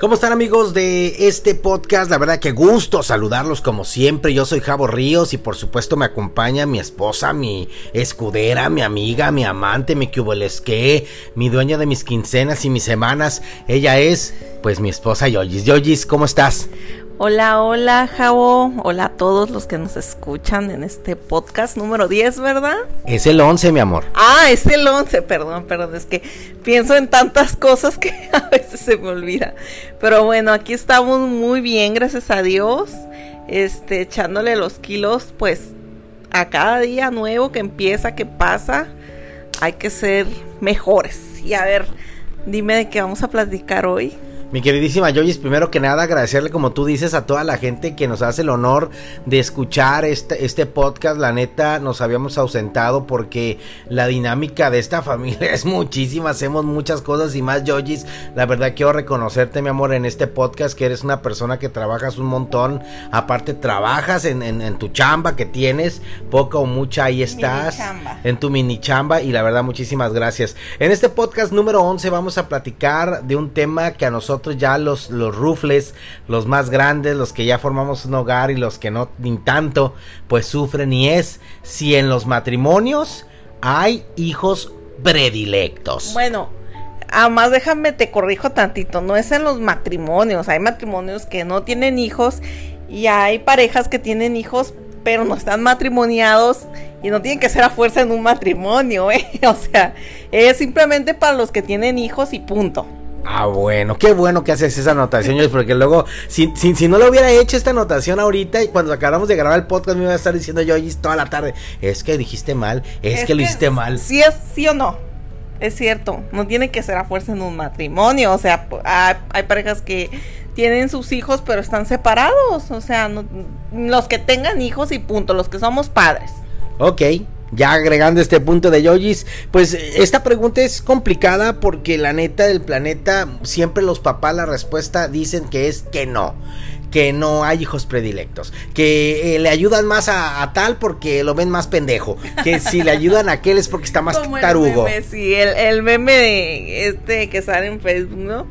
¿Cómo están amigos de este podcast? La verdad que gusto saludarlos como siempre. Yo soy Javo Ríos y por supuesto me acompaña mi esposa, mi escudera, mi amiga, mi amante, mi cubelesque, mi dueña de mis quincenas y mis semanas. Ella es pues mi esposa Yoyis. Yoyis, ¿cómo estás? Hola, hola, Javo. Hola a todos los que nos escuchan en este podcast número 10, ¿verdad? Es el 11, mi amor. Ah, es el 11, perdón, perdón. Es que pienso en tantas cosas que a veces se me olvida. Pero bueno, aquí estamos muy bien, gracias a Dios. Este, echándole los kilos, pues, a cada día nuevo que empieza, que pasa. Hay que ser mejores. Y a ver, dime de qué vamos a platicar hoy. Mi queridísima Joyce, primero que nada agradecerle como tú dices a toda la gente que nos hace el honor de escuchar este, este podcast. La neta nos habíamos ausentado porque la dinámica de esta familia es muchísima, hacemos muchas cosas y más Joyce. La verdad quiero reconocerte mi amor en este podcast que eres una persona que trabajas un montón. Aparte trabajas en, en, tu chamba que tienes, poca o mucha ahí estás. En tu mini chamba y la verdad muchísimas gracias. En este podcast número 11 vamos a platicar de un tema que a nosotros ya los, los rufles, los más grandes, los que ya formamos un hogar y los que no ni tanto, pues sufren y es si en los matrimonios hay hijos predilectos. Bueno, además déjame te corrijo tantito, no es en los matrimonios, hay matrimonios que no tienen hijos y hay parejas que tienen hijos pero no están matrimoniados y no tienen que ser a fuerza en un matrimonio, ¿eh? O sea, es simplemente para los que tienen hijos y punto. Ah, bueno, qué bueno que haces esa anotación, porque luego, si, si, no le hubiera hecho esta anotación ahorita y cuando acabamos de grabar el podcast me iba a estar diciendo yo toda la tarde, es que dijiste mal, es, que, lo hiciste mal. Sí, es, sí o no, es cierto, no tiene que ser a fuerza en un matrimonio, o sea, hay, parejas que tienen sus hijos pero están separados, o sea, los que tengan hijos y punto, los que somos padres. Ok, ya agregando este punto de Yojis, pues esta pregunta es complicada porque la neta del planeta, siempre los papás la respuesta dicen que es que no que no hay hijos predilectos, que eh, le ayudan más a, tal porque lo ven más pendejo, que si le ayudan a aquel es porque está más tarugo. El meme, sí, el, el meme de este que sale en Facebook, ¿no?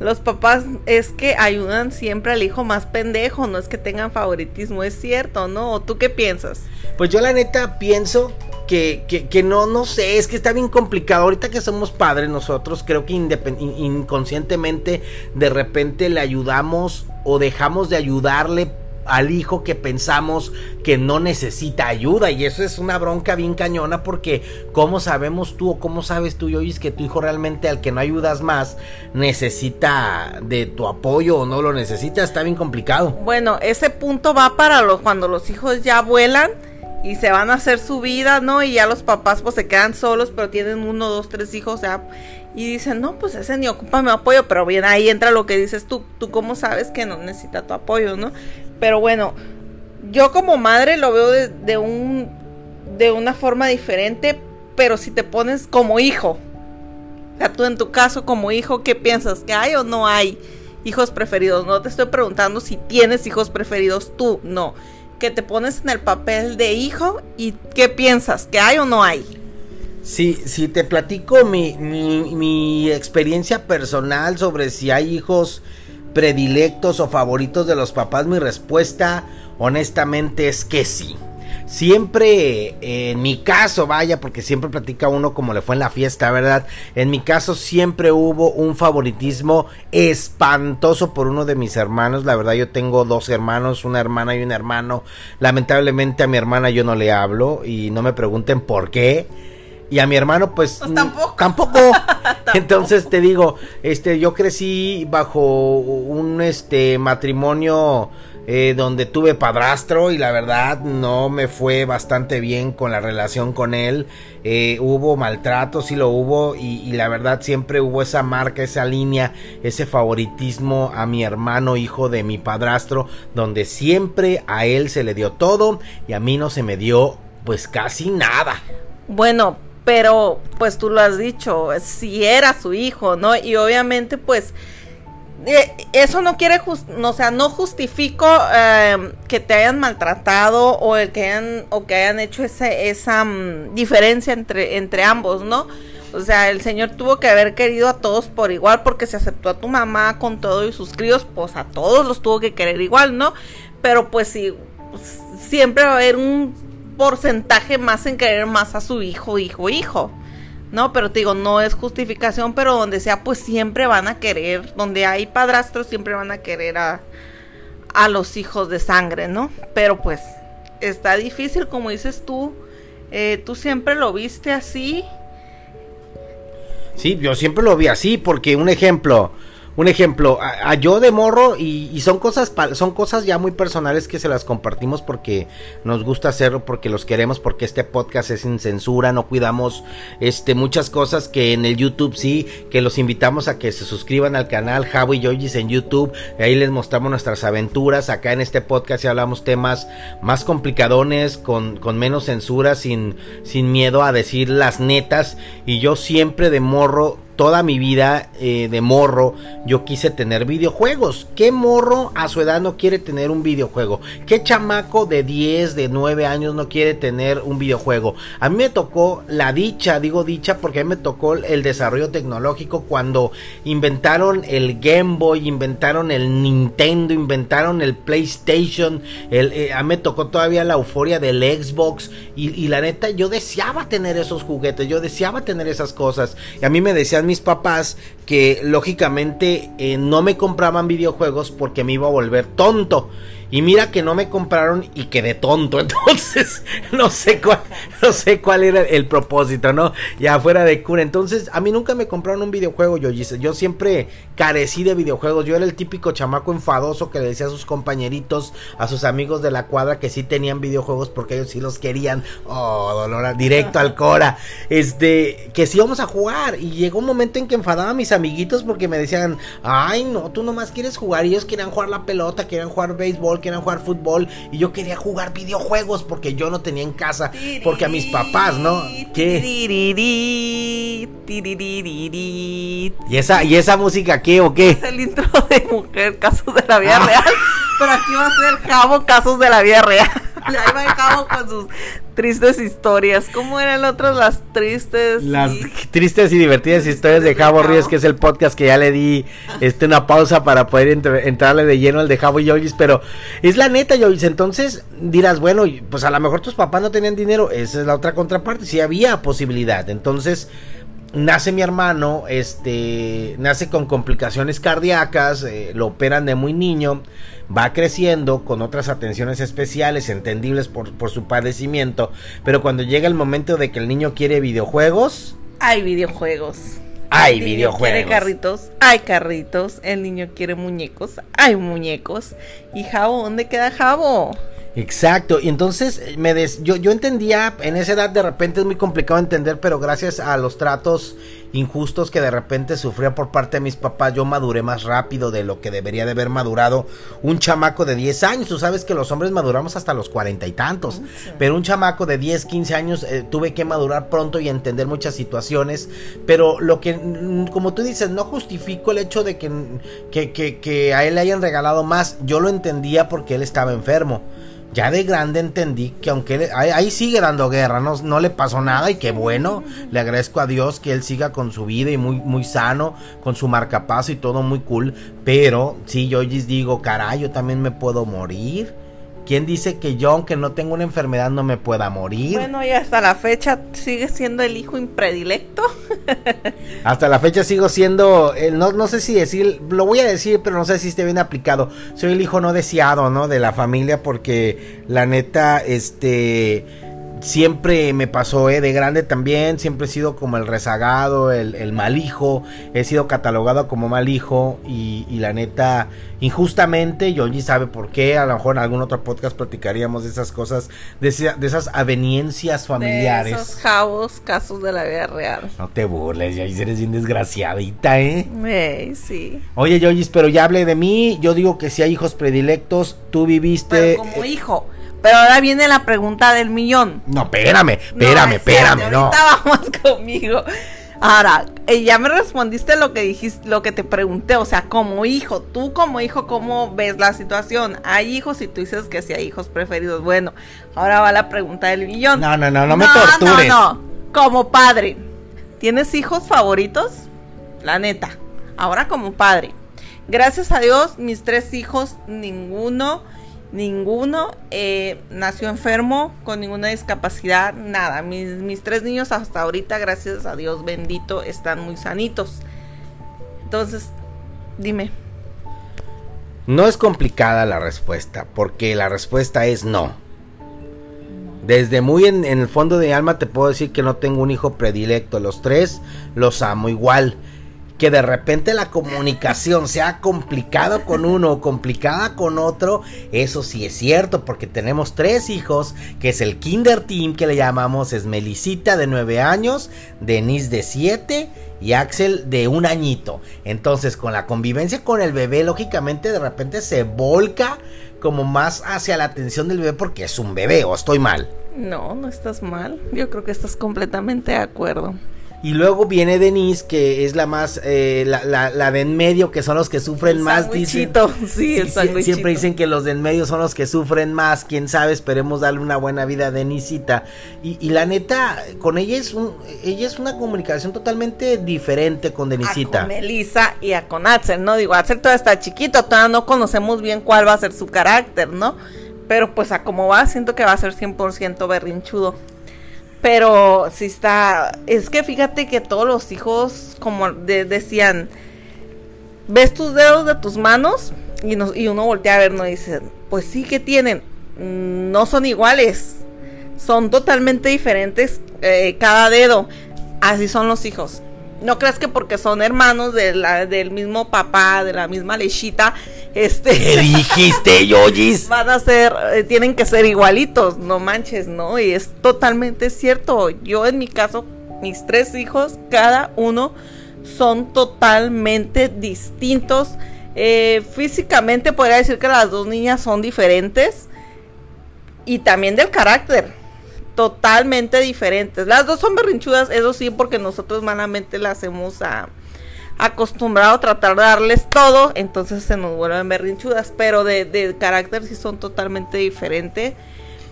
Los papás es que ayudan siempre al hijo más pendejo, no es que tengan favoritismo, es cierto, ¿no? ¿O tú qué piensas? Pues yo la neta pienso que, que, no, no sé, es que está bien complicado. Ahorita que somos padres nosotros, creo que inconscientemente de repente le ayudamos o dejamos de ayudarle al hijo que pensamos que no necesita ayuda. Y eso es una bronca bien cañona porque cómo sabemos tú o cómo sabes tú y que tu hijo realmente al que no ayudas más necesita de tu apoyo o no lo necesita está bien complicado. Bueno ese punto va para los cuando los hijos ya vuelan y se van a hacer su vida, ¿no? Y ya los papás pues se quedan solos, pero tienen uno, dos, tres hijos, o sea, y dicen, no, pues ese ni ocupa mi apoyo, pero bien, ahí entra lo que dices tú, tú cómo sabes que no necesita tu apoyo, ¿no? Pero bueno, yo como madre lo veo de, un, de una forma diferente, pero si te pones como hijo, sea, tú en tu caso como hijo, ¿qué piensas? ¿Que hay o no hay hijos preferidos? No te estoy preguntando si tienes hijos preferidos tú, no que te pones en el papel de hijo y qué piensas, que hay o no hay. Sí, si te platico mi, mi, experiencia personal sobre si hay hijos predilectos o favoritos de los papás, mi respuesta honestamente es que sí. Siempre, en mi caso, vaya, porque siempre platica uno como le fue en la fiesta, ¿verdad? En mi caso siempre hubo un favoritismo espantoso por uno de mis hermanos. La verdad yo tengo dos hermanos, una hermana y un hermano. Lamentablemente a mi hermana yo no le hablo y no me pregunten por qué. Y a mi hermano, pues, pues tampoco. Tampoco. Entonces te digo, este, yo crecí bajo un este matrimonio eh, donde tuve padrastro y la verdad no me fue bastante bien con la relación con él. Eh, hubo maltrato, sí lo hubo y, y, la verdad siempre hubo esa marca, esa línea, ese favoritismo a mi hermano hijo de mi padrastro, donde siempre a él se le dio todo y a mí no se me dio pues casi nada. Bueno, pero pues tú lo has dicho, si era su hijo, ¿no? Y obviamente pues eh, eso no quiere, o sea, no justifico em, que te hayan maltratado o el que hayan, o que hayan hecho esa mm, diferencia entre, entre ambos, ¿no? O sea, el Señor tuvo que haber querido a todos por igual porque se aceptó a tu mamá con todo y sus críos, pues a todos los tuvo que querer igual, ¿no? Pero pues sí, pues, siempre va a haber un porcentaje más en querer más a su hijo, hijo, hijo. No, pero te digo, no es justificación, pero donde sea, pues siempre van a querer, donde hay padrastros, siempre van a querer a, a los hijos de sangre, ¿no? Pero pues está difícil, como dices tú, eh, tú siempre lo viste así. Sí, yo siempre lo vi así, porque un ejemplo, un ejemplo, a, yo de morro y, son cosas son cosas ya muy personales que se las compartimos porque nos gusta hacerlo, porque los queremos, porque este podcast es sin censura, no cuidamos este muchas cosas que en el YouTube sí, que los invitamos a que se suscriban al canal Javo y en YouTube, ahí les mostramos nuestras aventuras, acá en este podcast ya hablamos temas más complicadones, con, con menos censura, sin, sin miedo a decir las netas y yo siempre de morro toda mi vida eh, de morro yo quise tener videojuegos. ¿Qué morro a su edad no quiere tener un videojuego? ¿Qué chamaco de 10, de 9 años no quiere tener un videojuego? A mí me tocó la dicha, digo dicha porque a mí me tocó el desarrollo tecnológico cuando inventaron el Game Boy, inventaron el Nintendo, inventaron el PlayStation. Eh, a mí me tocó todavía la euforia del Xbox y, y la neta yo deseaba tener esos juguetes, yo deseaba tener esas cosas. Y a mí me decían mis papás que lógicamente eh, no me compraban videojuegos porque me iba a volver tonto. Y mira que no me compraron y quedé tonto. Entonces, no sé cuál, no sé cuál era el propósito, ¿no? Ya fuera de cura. Entonces, a mí nunca me compraron un videojuego, yo, yo siempre carecí de videojuegos. Yo era el típico chamaco enfadoso que le decía a sus compañeritos, a sus amigos de la cuadra que sí tenían videojuegos porque ellos sí los querían. Oh, dolor, directo al cora. Este, que sí íbamos a jugar. Y llegó un momento en que enfadaba a mis amiguitos porque me decían, ay, no, tú nomás quieres jugar. Y ellos querían jugar la pelota, querían jugar béisbol querían jugar fútbol y yo quería jugar videojuegos porque yo no tenía en casa, porque a mis papás, ¿no? ¿Qué? ¿Y esa, ¿Y esa música qué o qué? Es el intro de Mujer Casos de la Vida ah. Real. Pero aquí va a ser Jabo Casos de la Vida Real. Ahí va el Jabo con sus tristes historias. ¿Cómo eran otras las tristes? Las tristes y divertidas historias de Javo Ríos, que es el podcast que ya le di este una pausa para poder entrarle de lleno al de Javo y Yoyis, pero es la neta, Yoyis. Entonces dirás, bueno, pues a lo mejor tus papás no tenían dinero, esa es la otra contraparte, si había posibilidad. Entonces, nace mi hermano, este, nace con complicaciones cardíacas, eh, lo operan de muy niño, va creciendo con otras atenciones especiales, entendibles por, por su padecimiento, pero cuando llega el momento de que el niño quiere videojuegos... Hay videojuegos. Hay videojuegos. Quiere carritos, hay carritos. El niño quiere muñecos, hay muñecos. ¿Y Jabo? ¿Dónde queda Jabo? Exacto, y entonces eh, me des, yo, yo entendía, en esa edad de repente es muy complicado entender, pero gracias a los tratos injustos que de repente sufría por parte de mis papás, yo maduré más rápido de lo que debería de haber madurado un chamaco de 10 años. Tú sabes que los hombres maduramos hasta los cuarenta y tantos, pero un chamaco de 10, 15 años eh, tuve que madurar pronto y entender muchas situaciones, pero lo que, mm, como tú dices, no justifico el hecho de que, que, que, que a él le hayan regalado más, yo lo entendía porque él estaba enfermo ya de grande entendí que aunque ahí, sigue dando guerra, no, no, le pasó nada y qué bueno, le agradezco a Dios que él siga con su vida y muy, muy sano, con su marcapaso y todo muy cool, pero sí, yo digo, caray, yo también me puedo morir ¿Quién dice que yo, aunque no tengo una enfermedad, no me pueda morir? Bueno, y hasta la fecha sigue siendo el hijo impredilecto. hasta la fecha sigo siendo, no, no sé si decir, lo voy a decir, pero no sé si esté bien aplicado. Soy el hijo no deseado, ¿no? De la familia, porque la neta, este siempre me pasó, ¿eh? De grande también, siempre he sido como el rezagado, el, mal hijo, he sido catalogado como mal hijo y, la neta, injustamente, Yonji sabe por qué, a lo mejor en algún otro podcast platicaríamos de esas cosas, de, esas aveniencias familiares. De esos jabos, casos de la vida real. No te burles, Yoyis, eres bien desgraciadita, ¿eh? Eh, sí. Oye, Yoyis, pero ya hablé de mí, yo digo que si hay hijos predilectos, tú viviste... como hijo pero ahora viene la pregunta del millón. No, espérame, espérame, espérame, no. Ahorita vamos conmigo. Ahora, eh, ya me respondiste lo que dijiste, lo que te pregunté, o sea, como hijo, tú como hijo, ¿cómo ves la situación? ¿Hay hijos? Y tú dices que sí hay hijos preferidos. Bueno, ahora va la pregunta del millón. No, no, no, no, me tortures. No, no, como padre. ¿tienes hijos favoritos? La neta, ahora como padre. Gracias a Dios, mis tres hijos, ninguno, ninguno eh, nació enfermo, con ninguna discapacidad, nada. Mis, mis tres niños hasta ahorita, gracias a Dios bendito, están muy sanitos. Entonces, dime. No es complicada la respuesta, porque la respuesta es no. Desde muy en, el fondo de mi alma te puedo decir que no tengo un hijo predilecto. Los tres los amo igual. Que de repente la comunicación sea complicada con uno o complicada con otro, eso sí es cierto, porque tenemos tres hijos, que es el Kinder Team que le llamamos, es Melisita de nueve años, Denise de siete y Axel de un añito. Entonces, con la convivencia con el bebé, lógicamente de repente se volca como más hacia la atención del bebé porque es un bebé, o estoy mal. No, no estás mal. Yo creo que estás completamente de acuerdo. Y luego viene Denise, que es la más, eh, la, la, de en medio, que son los que sufren más. Dicen, sí, el Siempre dicen que los de en medio son los que sufren más. Quién sabe, esperemos darle una buena vida a Denisita. Y, y la neta, con ella es, un, ella es una comunicación totalmente diferente con Denisita. A con Melissa y a con Axel, ¿no? Digo, Axel todavía está chiquito, todavía no conocemos bien cuál va a ser su carácter, ¿no? Pero pues a como va, siento que va a ser 100% berrinchudo. Pero si está, es que fíjate que todos los hijos, como decían, ves tus dedos de tus manos y, y uno voltea a ver, no dice, pues sí que tienen, no son iguales, son totalmente diferentes eh, cada dedo, así son los hijos. No creas que porque son hermanos de la, del mismo papá, de la misma lechita, este. ¿Qué dijiste, Yoyis? Van a ser, eh, tienen que ser igualitos, no manches, ¿no? Y es totalmente cierto. Yo en mi caso, mis tres hijos, cada uno son totalmente distintos. Eh, físicamente podría decir que las dos niñas son diferentes. Y también del carácter totalmente diferentes. Las dos son berrinchudas, eso sí, porque nosotros malamente las hemos a, acostumbrado a tratar de darles todo, entonces se nos vuelven berrinchudas, pero de, carácter sí son totalmente diferentes.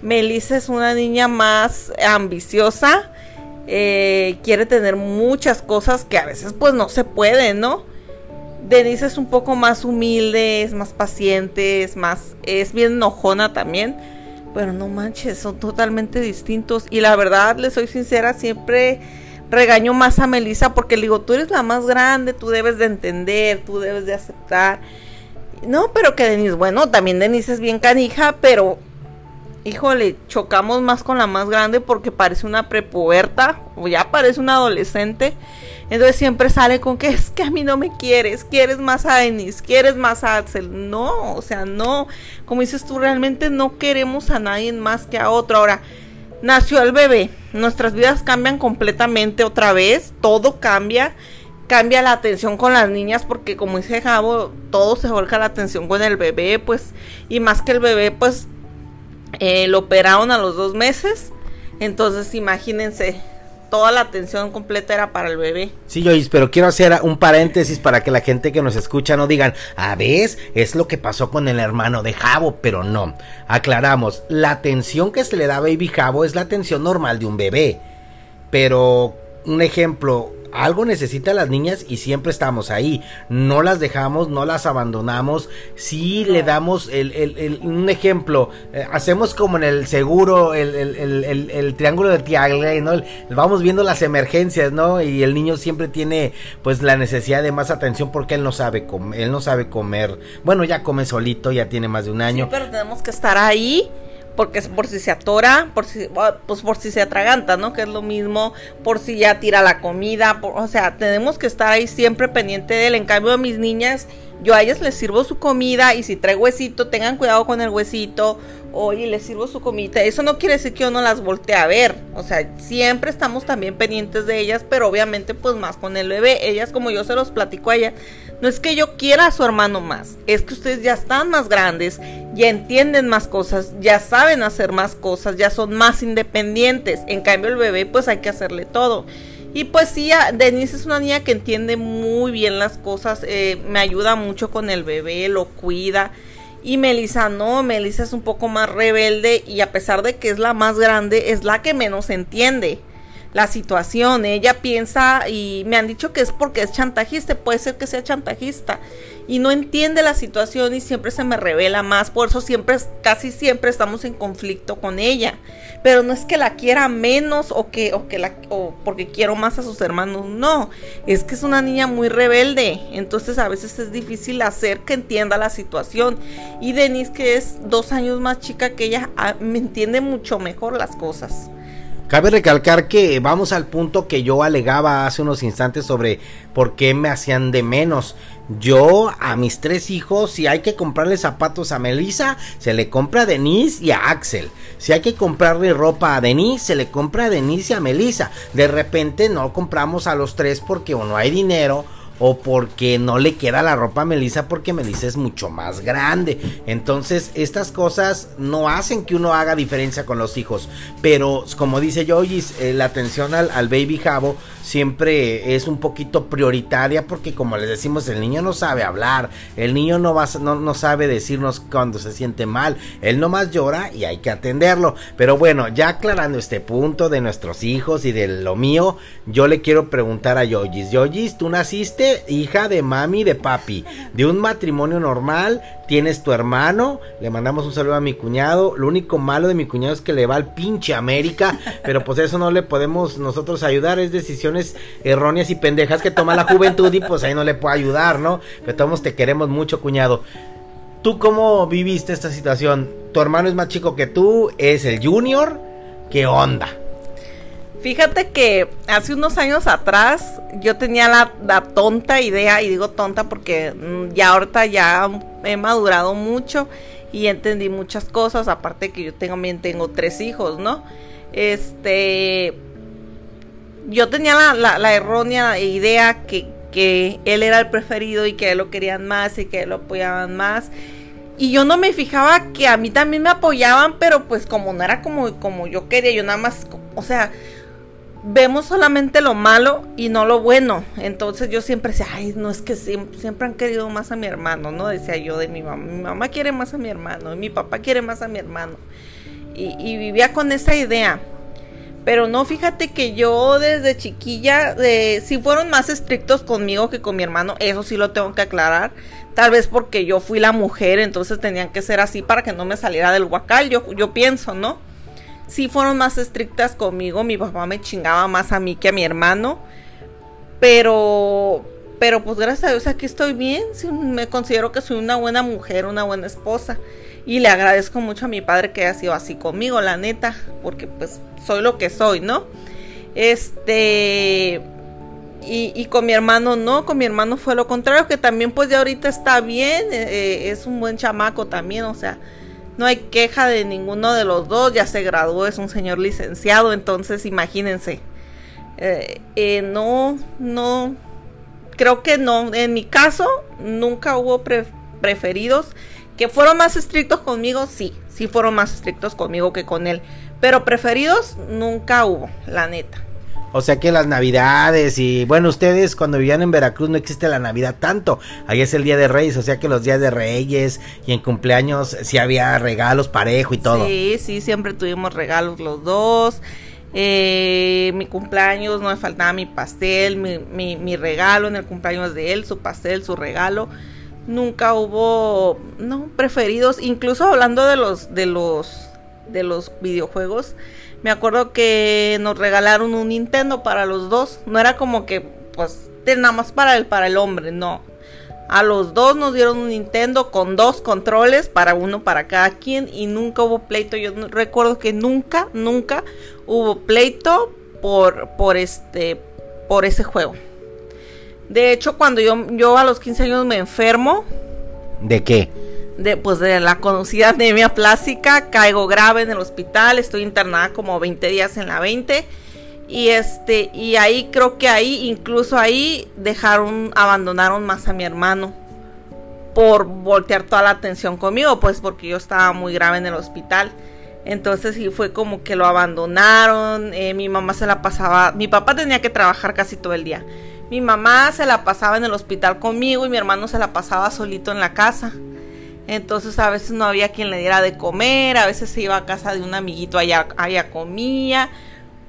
Melissa es una niña más ambiciosa, eh, quiere tener muchas cosas que a veces pues no se puede, ¿no? Denise es un poco más humilde, es más paciente, es más, es bien enojona también pero no manches, son totalmente distintos. Y la verdad, le soy sincera, siempre regaño más a Melissa porque le digo, tú eres la más grande, tú debes de entender, tú debes de aceptar. No, pero que Denise, bueno, también Denise es bien canija, pero híjole, chocamos más con la más grande porque parece una prepuberta o ya parece una adolescente. Entonces siempre sale con que es que a mí no me quieres, quieres más a Denise, quieres más a Axel. No, o sea, no. Como dices tú, realmente no queremos a nadie más que a otro. Ahora, nació el bebé, nuestras vidas cambian completamente otra vez, todo cambia. Cambia la atención con las niñas porque como dice Javo, todo se volca la atención con el bebé, pues, y más que el bebé, pues, eh, lo operaron a los dos meses. Entonces, imagínense, toda la atención completa era para el bebé. Sí, Joyce, pero quiero hacer un paréntesis para que la gente que nos escucha no digan, a ver, es lo que pasó con el hermano de Javo, pero no. Aclaramos, la atención que se le da a Baby Javo es la atención normal de un bebé. Pero, un ejemplo, algo necesitan las niñas y siempre estamos ahí. No las dejamos, no las abandonamos. Si le damos el, un ejemplo, eh, hacemos como en el seguro, el, triángulo de Tiagle, ¿no? Vamos viendo las emergencias, ¿no? Y el niño siempre tiene pues la necesidad de más atención porque él no sabe comer, él no sabe comer. Bueno, ya come solito, ya tiene más de un año. pero tenemos que estar ahí porque por si se atora, por si, pues por si se atraganta, ¿no? Que es lo mismo, por si ya tira la comida, o sea, tenemos que estar ahí siempre pendiente de él. En cambio, a mis niñas, yo a ellas les sirvo su comida y si trae huesito, tengan cuidado con el huesito, oye, les sirvo su comida. Eso no quiere decir que yo no las voltee a ver, o sea, siempre estamos también pendientes de ellas, pero obviamente pues más con el bebé. Ellas, como yo se los platico a ellas, no es que yo quiera a su hermano más, es que ustedes ya están más grandes, ya entienden más cosas, ya saben hacer más cosas, ya son más independientes. En cambio el bebé pues hay que hacerle todo. Y pues sí, Denise es una niña que entiende muy bien las cosas, eh, me ayuda mucho con el bebé, lo cuida. Y Melissa no, Melissa es un poco más rebelde y a pesar de que es la más grande, es la que menos entiende. La situación. Ella piensa y me han dicho que es porque es chantajista, puede ser que sea chantajista y no entiende la situación y siempre se me revela más, por eso siempre, casi siempre estamos en conflicto con ella. Pero no es que la quiera menos o que, o que la, o porque quiero más a sus hermanos, no, es que es una niña muy rebelde, entonces a veces es difícil hacer que entienda la situación. Y Denise, que es dos años más chica que ella, ah, me entiende mucho mejor las cosas. Cabe recalcar que vamos al punto que yo alegaba hace unos instantes sobre por qué me hacían de menos. Yo a mis tres hijos, si hay que comprarle zapatos a Melissa, se le compra a Denise y a Axel. Si hay que comprarle ropa a Denise, se le compra a Denise y a Melissa. De repente no compramos a los tres porque o no hay dinero o porque no le queda la ropa a Melissa porque Melissa es mucho más grande. Entonces, estas cosas no hacen que uno haga diferencia con los hijos. Pero, como dice Yoyis, eh, la atención al, baby jabo siempre es un poquito prioritaria porque, como les decimos, el niño no sabe hablar, el niño no, va, no sabe decirnos cuando se siente mal, él nomás llora y hay que atenderlo. Pero bueno, ya aclarando este punto de nuestros hijos y de lo mío, yo le quiero preguntar a Yoyis. Yoyis, tú naciste hija de mami de papi, de un matrimonio normal, tienes tu hermano, le mandamos un saludo a mi cuñado, lo único malo de mi cuñado es que le va al pinche América, pero pues eso no le podemos nosotros ayudar, es decisiones erróneas y pendejas que toma la juventud y pues ahí no le puedo ayudar, ¿no? Pero todos te queremos mucho, cuñado. ¿Tú cómo viviste esta situación? ¿Tu hermano es más chico que tú? ¿Es el junior? ¿Qué onda? Fíjate que hace unos años atrás yo tenía la, tonta idea, y digo tonta porque mm, ya ahorita ya he madurado mucho y entendí muchas cosas, aparte que yo también tengo tres hijos, ¿no? Este, yo tenía la, errónea idea que, que, él era el preferido y que él lo querían más y que él lo apoyaban más. Y yo no me fijaba que a mí también me apoyaban, pero pues como no era como, como yo quería, yo nada más, o sea, vemos solamente lo malo y no lo bueno. Entonces yo siempre decía, ay, no es que siempre, han querido más a mi hermano, ¿no? Decía yo de mi mamá, mi mamá quiere más a mi hermano, y mi papá quiere más a mi hermano. Y, vivía con esa idea. Pero no, fíjate que yo desde chiquilla, de, si fueron más estrictos conmigo que con mi hermano, eso sí lo tengo que aclarar. Tal vez porque yo fui la mujer, entonces tenían que ser así para que no me saliera del huacal, yo, yo pienso, ¿no? Sí fueron más estrictas conmigo. Mi papá me chingaba más a mí que a mi hermano. Pero, pero pues gracias a Dios aquí estoy bien. me considero que soy una buena mujer, una buena esposa. Y le agradezco mucho a mi padre que haya sido así conmigo, la neta. Porque pues soy lo que soy, ¿no? Este... Y, con mi hermano no, con mi hermano fue lo contrario, que también pues ya ahorita está bien, eh, eh, es un buen chamaco también, o sea, no hay queja de ninguno de los dos, ya se graduó, es un señor licenciado, entonces imagínense. Eh, eh, no, no, creo que no. En mi caso, nunca hubo preferidos. Que fueron más estrictos conmigo, sí, sí fueron más estrictos conmigo que con él. Pero preferidos nunca hubo, la neta. O sea que las navidades y bueno, ustedes cuando vivían en Veracruz no existe la Navidad tanto. Ahí es el Día de Reyes, o sea que los días de Reyes y en cumpleaños sí había regalos parejo y todo. Sí, sí, siempre tuvimos regalos los dos. Eh, mi cumpleaños no me faltaba mi pastel, mi, mi, mi regalo en el cumpleaños de él, su pastel, su regalo. Nunca hubo, no, preferidos. Incluso hablando de los, de los, de los videojuegos me acuerdo que nos regalaron un Nintendo para los dos. No era como que, pues, nada más para el, para el hombre, no. A los dos nos dieron un Nintendo con dos controles, para uno para cada quien, y nunca hubo pleito. Yo recuerdo que nunca, nunca hubo pleito por, por este, por ese juego. De hecho, cuando yo, yo a los 15 años me enfermo. ¿De qué? De, pues de la conocida anemia plástica, caigo grave en el hospital, estoy internada como 20 días en la 20 y este y ahí creo que ahí incluso ahí dejaron abandonaron más a mi hermano por voltear toda la atención conmigo, pues porque yo estaba muy grave en el hospital. Entonces sí fue como que lo abandonaron, eh, mi mamá se la pasaba, mi papá tenía que trabajar casi todo el día. Mi mamá se la pasaba en el hospital conmigo y mi hermano se la pasaba solito en la casa. Entonces a veces no había quien le diera de comer, a veces se iba a casa de un amiguito allá, allá comía,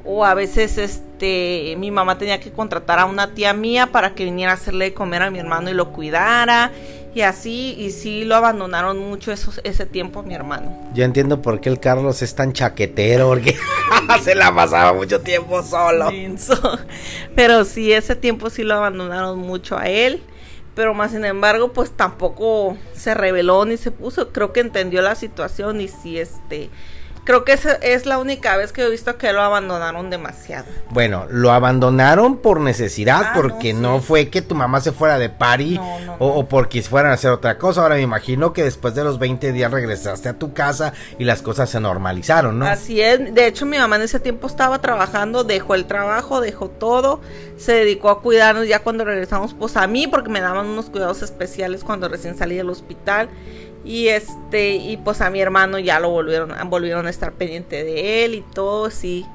o a veces este mi mamá tenía que contratar a una tía mía para que viniera a hacerle de comer a mi hermano y lo cuidara y así y sí lo abandonaron mucho ese tiempo a mi hermano. Yo entiendo por qué el Carlos es tan chaquetero porque se la pasaba mucho tiempo solo. Pero sí ese tiempo sí lo abandonaron mucho a él pero más sin embargo pues tampoco se reveló ni se puso. Creo que entendió la situación y sí este creo que esa es la única vez que he visto que lo abandonaron demasiado. Bueno, lo abandonaron por necesidad, ah, porque no, fue que tu mamá se fuera de party o, porque fueran a hacer otra cosa. Ahora me imagino que después de los 20 días regresaste a tu casa y las cosas se normalizaron, ¿no? Así es. De hecho, mi mamá en ese tiempo estaba trabajando, dejó el trabajo, dejó todo, se dedicó a cuidarnos ya cuando regresamos, pues a mí, porque me daban unos cuidados especiales cuando recién salí del hospital. Y este, y pues a mi hermano ya lo volvieron, volvieron a estar pendiente de él y todo, sí.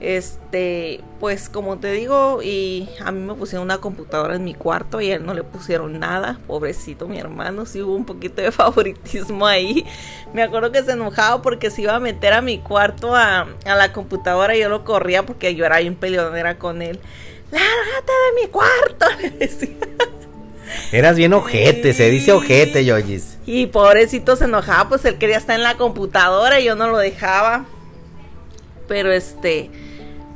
Este, pues como te digo, y a mí me pusieron una computadora en mi cuarto y a él no le pusieron nada, pobrecito mi hermano, sí hubo un poquito de favoritismo ahí. Me acuerdo que se enojaba porque se iba a meter a mi cuarto a, a la computadora y yo lo corría porque yo era bien peleonera con él. ¡Lárgate de mi cuarto! Le decía. Eras bien ojete, se dice ojete, Yoyis. Y pobrecito se enojaba, pues él quería estar en la computadora y yo no lo dejaba. Pero este,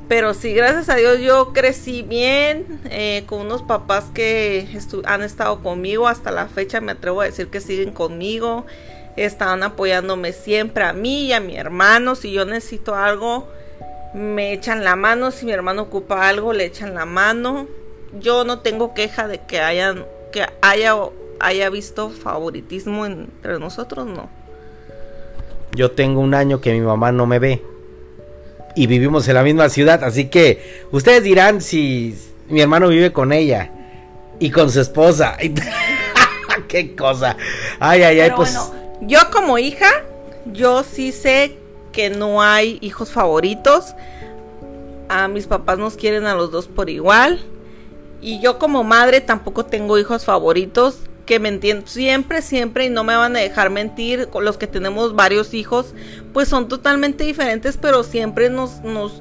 pero sí, gracias a Dios yo crecí bien eh, con unos papás que han estado conmigo hasta la fecha, me atrevo a decir que siguen conmigo. Estaban apoyándome siempre a mí y a mi hermano. Si yo necesito algo, me echan la mano. Si mi hermano ocupa algo, le echan la mano. Yo no tengo queja de que hayan que haya, haya visto favoritismo entre nosotros, no. Yo tengo un año que mi mamá no me ve. Y vivimos en la misma ciudad, así que ustedes dirán si mi hermano vive con ella y con su esposa. Qué cosa. Ay, ay, ay, pues. yo como hija, yo sí sé que no hay hijos favoritos. A mis papás nos quieren a los dos por igual. Y yo como madre tampoco tengo hijos favoritos que me entienden siempre, siempre y no me van a dejar mentir. Los que tenemos varios hijos, pues son totalmente diferentes, pero siempre nos, nos,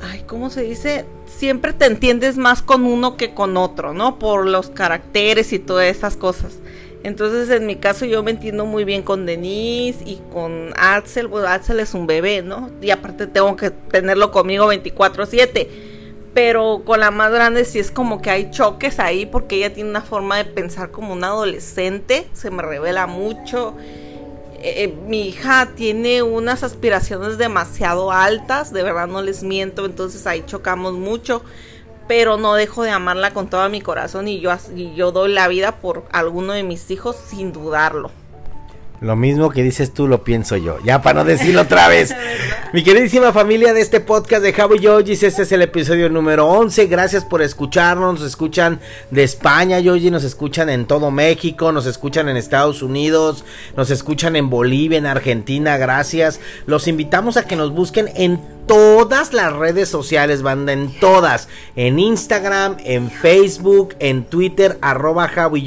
ay, ¿cómo se dice? Siempre te entiendes más con uno que con otro, ¿no? Por los caracteres y todas esas cosas. Entonces, en mi caso, yo me entiendo muy bien con Denise y con Axel. Bueno, Axel es un bebé, ¿no? Y aparte tengo que tenerlo conmigo 24-7 pero con la más grande sí es como que hay choques ahí porque ella tiene una forma de pensar como un adolescente, se me revela mucho. Eh, eh, mi hija tiene unas aspiraciones demasiado altas, de verdad no les miento, entonces ahí chocamos mucho, pero no dejo de amarla con todo mi corazón y yo, y yo doy la vida por alguno de mis hijos sin dudarlo. Lo mismo que dices tú lo pienso yo. Ya para no decirlo otra vez. Mi queridísima familia de este podcast de Javo Yojis, este es el episodio número 11. Gracias por escucharnos. Nos escuchan de España, Yoji. Nos escuchan en todo México. Nos escuchan en Estados Unidos. Nos escuchan en Bolivia, en Argentina. Gracias. Los invitamos a que nos busquen en todas las redes sociales, banda, en todas. En Instagram, en Facebook, en Twitter, arroba Javo y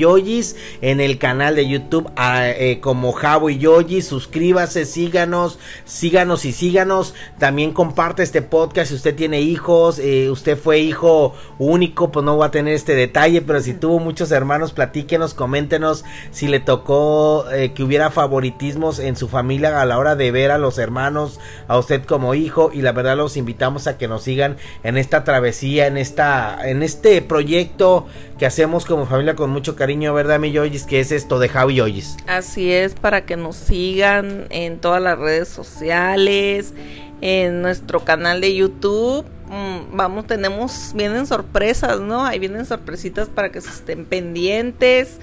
en el canal de YouTube ah, eh, como Javo y Yoyi. Suscríbase, síganos, síganos y síganos. También comparte este podcast si usted tiene hijos, eh, usted fue hijo único, pues no va a tener este detalle, pero si tuvo muchos hermanos, platíquenos, coméntenos si le tocó eh, que hubiera favoritismos en su familia a la hora de ver a los hermanos, a usted como hijo y la verdad los invitamos a que nos sigan en esta travesía, en esta, en este proyecto que hacemos como familia con mucho cariño, ¿verdad, mi Yoyis? Que es esto de Javi Yoyis. Así es, para que nos sigan en todas las redes sociales, en nuestro canal de YouTube. Mm, vamos, tenemos, vienen sorpresas, ¿no? Ahí vienen sorpresitas para que se estén pendientes.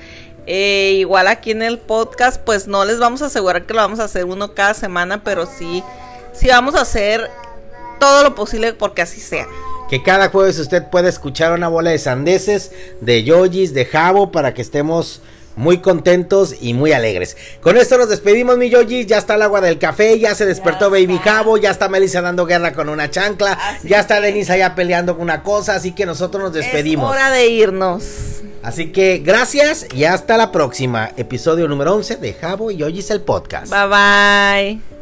Eh, igual aquí en el podcast, pues no les vamos a asegurar que lo vamos a hacer uno cada semana, pero sí, sí vamos a hacer todo lo posible porque así sea. Que cada jueves usted pueda escuchar una bola de sandeces, de yoyis, de jabo, para que estemos muy contentos y muy alegres. Con esto nos despedimos, mi yoyis. Ya está el agua del café, ya se despertó Baby Jabo, ya está Melissa dando guerra con una chancla, ya está Denise allá peleando con una cosa, así que nosotros nos despedimos. Es hora de irnos. Así que gracias y hasta la próxima. Episodio número 11 de Jabo y Yoyis el podcast. Bye bye.